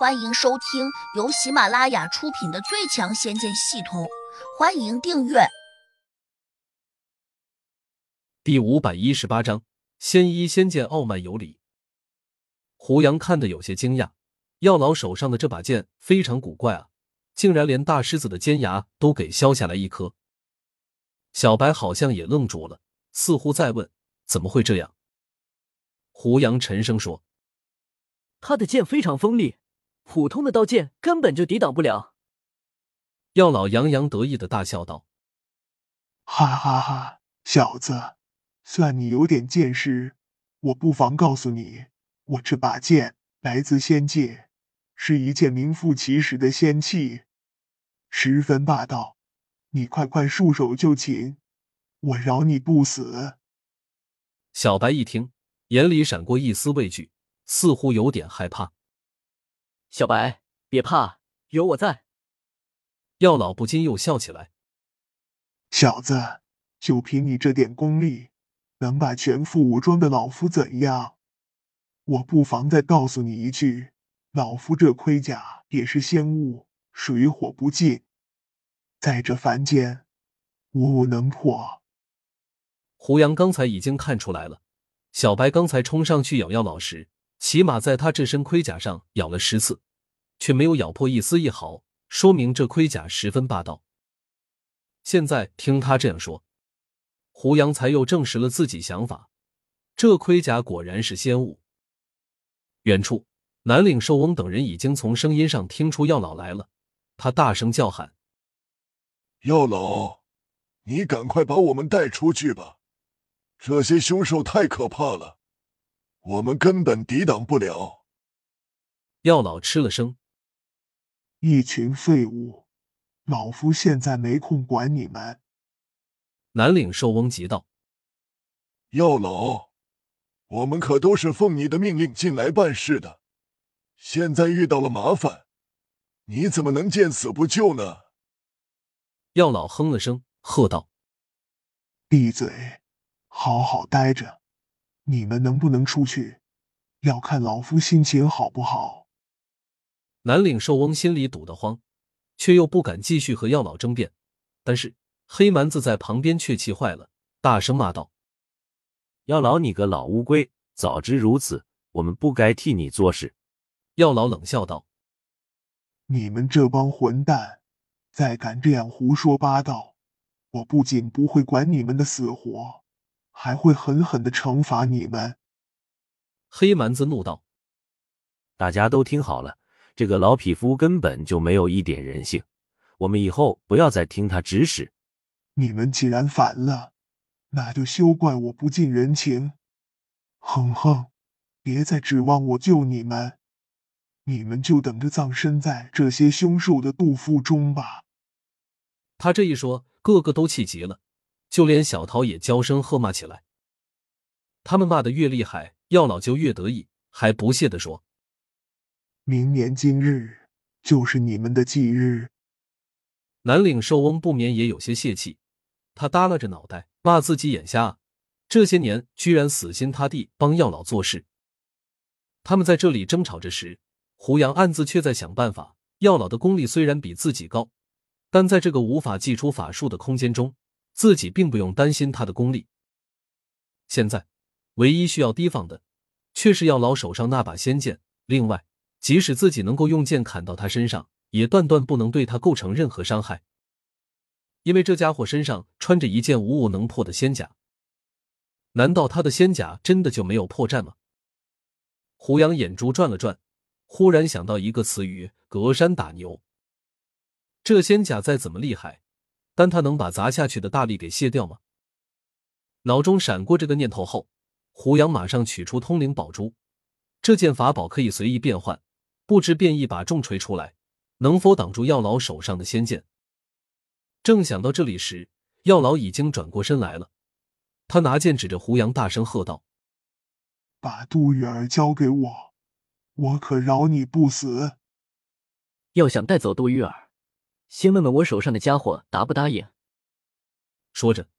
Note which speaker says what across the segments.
Speaker 1: 欢迎收听由喜马拉雅出品的《最强仙剑系统》，欢迎订阅。
Speaker 2: 第五百一十八章：仙医仙剑傲慢有礼。胡杨看得有些惊讶，药老手上的这把剑非常古怪啊，竟然连大狮子的尖牙都给削下来一颗。小白好像也愣住了，似乎在问：怎么会这样？胡杨沉声说：“
Speaker 3: 他的剑非常锋利。”普通的刀剑根本就抵挡不了。
Speaker 2: 药老洋洋得意的大笑道：“
Speaker 4: 哈哈哈，小子，算你有点见识。我不妨告诉你，我这把剑来自仙界，是一件名副其实的仙器，十分霸道。你快快束手就擒，我饶你不死。”
Speaker 2: 小白一听，眼里闪过一丝畏惧，似乎有点害怕。
Speaker 3: 小白，别怕，有我在。
Speaker 2: 药老不禁又笑起来。
Speaker 4: 小子，就凭你这点功力，能把全副武装的老夫怎样？我不妨再告诉你一句，老夫这盔甲也是仙物，水火不进，在这凡间，无物能破。
Speaker 2: 胡杨刚才已经看出来了，小白刚才冲上去咬药老时。起码在他这身盔甲上咬了十次，却没有咬破一丝一毫，说明这盔甲十分霸道。现在听他这样说，胡杨才又证实了自己想法，这盔甲果然是仙物。远处，南岭寿翁等人已经从声音上听出药老来了，他大声叫喊：“
Speaker 5: 药老，你赶快把我们带出去吧！这些凶兽太可怕了。”我们根本抵挡不了。
Speaker 2: 药老吃了声：“
Speaker 4: 一群废物，老夫现在没空管你们。”
Speaker 2: 南岭寿翁急道：“
Speaker 5: 药老，我们可都是奉你的命令进来办事的，现在遇到了麻烦，你怎么能见死不救呢？”
Speaker 2: 药老哼了声，喝道：“
Speaker 4: 闭嘴，好好待着。”你们能不能出去？要看老夫心情好不好。
Speaker 2: 南岭寿翁心里堵得慌，却又不敢继续和药老争辩。但是黑蛮子在旁边却气坏了，大声骂道：“
Speaker 6: 药老，你个老乌龟！早知如此，我们不该替你做事。”
Speaker 2: 药老冷笑道：“
Speaker 4: 你们这帮混蛋，再敢这样胡说八道，我不仅不会管你们的死活。”还会狠狠的惩罚你们！
Speaker 2: 黑蛮子怒道：“
Speaker 6: 大家都听好了，这个老匹夫根本就没有一点人性，我们以后不要再听他指使。
Speaker 4: 你们既然反了，那就休怪我不近人情。哼哼，别再指望我救你们，你们就等着葬身在这些凶兽的肚腹中吧。”
Speaker 2: 他这一说，个个都气急了。就连小桃也娇声喝骂起来。他们骂的越厉害，药老就越得意，还不屑的说：“
Speaker 4: 明年今日就是你们的忌日。”
Speaker 2: 南岭寿翁不免也有些泄气，他耷拉着脑袋骂自己眼瞎，这些年居然死心塌地帮药老做事。他们在这里争吵着时，胡杨暗自却在想办法。药老的功力虽然比自己高，但在这个无法祭出法术的空间中。自己并不用担心他的功力。现在，唯一需要提防的，却是药老手上那把仙剑。另外，即使自己能够用剑砍到他身上，也断断不能对他构成任何伤害，因为这家伙身上穿着一件无物能破的仙甲。难道他的仙甲真的就没有破绽吗？胡杨眼珠转了转，忽然想到一个词语：隔山打牛。这仙甲再怎么厉害。但他能把砸下去的大力给卸掉吗？脑中闪过这个念头后，胡杨马上取出通灵宝珠。这件法宝可以随意变换，不知变一把重锤出来，能否挡住药老手上的仙剑？正想到这里时，药老已经转过身来了。他拿剑指着胡杨，大声喝道：“
Speaker 4: 把杜玉儿交给我，我可饶你不死。”
Speaker 3: 要想带走杜玉儿。先问问我手上的家伙答不答应。
Speaker 2: 说着，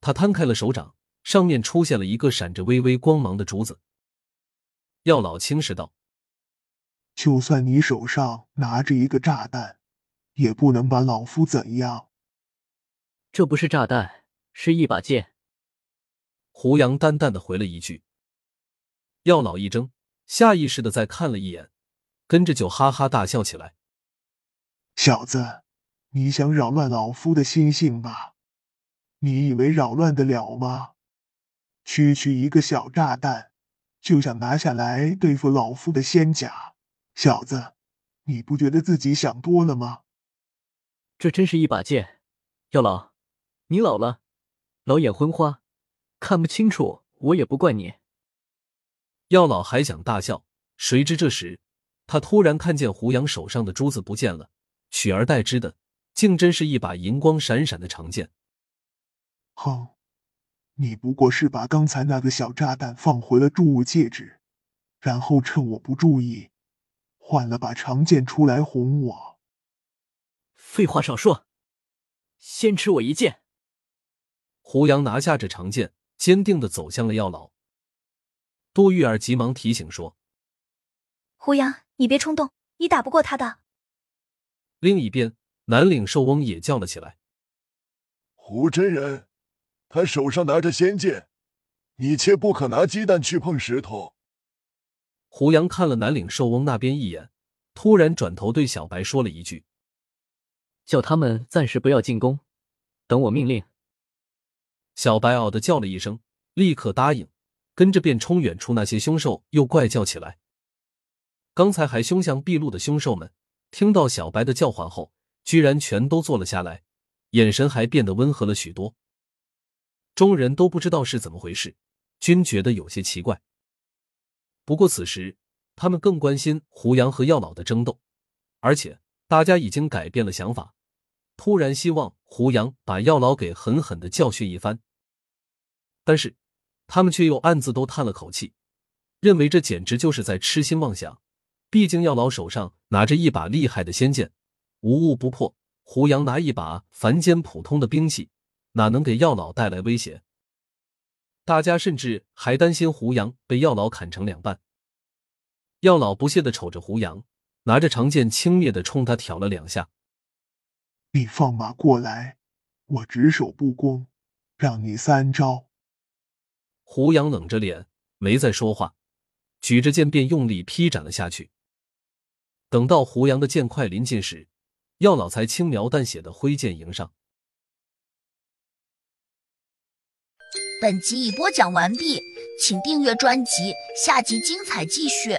Speaker 2: 他摊开了手掌，上面出现了一个闪着微微光芒的珠子。药老轻视道：“
Speaker 4: 就算你手上拿着一个炸弹，也不能把老夫怎样。
Speaker 3: 这不是炸弹，是一把剑。
Speaker 2: 胡杨淡淡的回了一句。药老一怔，下意识的再看了一眼，跟着就哈哈大笑起来。
Speaker 4: 小子，你想扰乱老夫的心性吧？你以为扰乱得了吗？区区一个小炸弹，就想拿下来对付老夫的仙甲？小子，你不觉得自己想多了吗？
Speaker 3: 这真是一把剑，药老，你老了，老眼昏花，看不清楚，我也不怪你。
Speaker 2: 药老还想大笑，谁知这时他突然看见胡杨手上的珠子不见了，取而代之的竟真是一把银光闪闪的长剑。
Speaker 4: 哼，你不过是把刚才那个小炸弹放回了注物戒指，然后趁我不注意。换了把长剑出来哄我。
Speaker 3: 废话少说，先吃我一剑。
Speaker 2: 胡杨拿下这长剑，坚定的走向了药老。杜玉儿急忙提醒说：“
Speaker 7: 胡杨，你别冲动，你打不过他的。”
Speaker 2: 另一边，南岭寿翁也叫了起来：“
Speaker 5: 胡真人，他手上拿着仙剑，你切不可拿鸡蛋去碰石头。”
Speaker 2: 胡杨看了南岭寿翁那边一眼，突然转头对小白说了一句：“
Speaker 3: 叫他们暂时不要进攻，等我命令。”
Speaker 2: 小白嗷的叫了一声，立刻答应，跟着便冲远处那些凶兽又怪叫起来。刚才还凶相毕露的凶兽们，听到小白的叫唤后，居然全都坐了下来，眼神还变得温和了许多。众人都不知道是怎么回事，均觉得有些奇怪。不过此时，他们更关心胡杨和药老的争斗，而且大家已经改变了想法，突然希望胡杨把药老给狠狠的教训一番。但是，他们却又暗自都叹了口气，认为这简直就是在痴心妄想。毕竟药老手上拿着一把厉害的仙剑，无物不破；胡杨拿一把凡间普通的兵器，哪能给药老带来威胁？大家甚至还担心胡杨被药老砍成两半。药老不屑的瞅着胡杨，拿着长剑轻蔑的冲他挑了两下。
Speaker 4: 你放马过来，我只守不攻，让你三招。
Speaker 2: 胡杨冷着脸，没再说话，举着剑便用力劈斩了下去。等到胡杨的剑快临近时，药老才轻描淡写的挥剑迎上。
Speaker 1: 本集已播讲完毕，请订阅专辑，下集精彩继续。